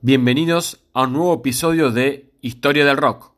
Bienvenidos a un nuevo episodio de Historia del Rock.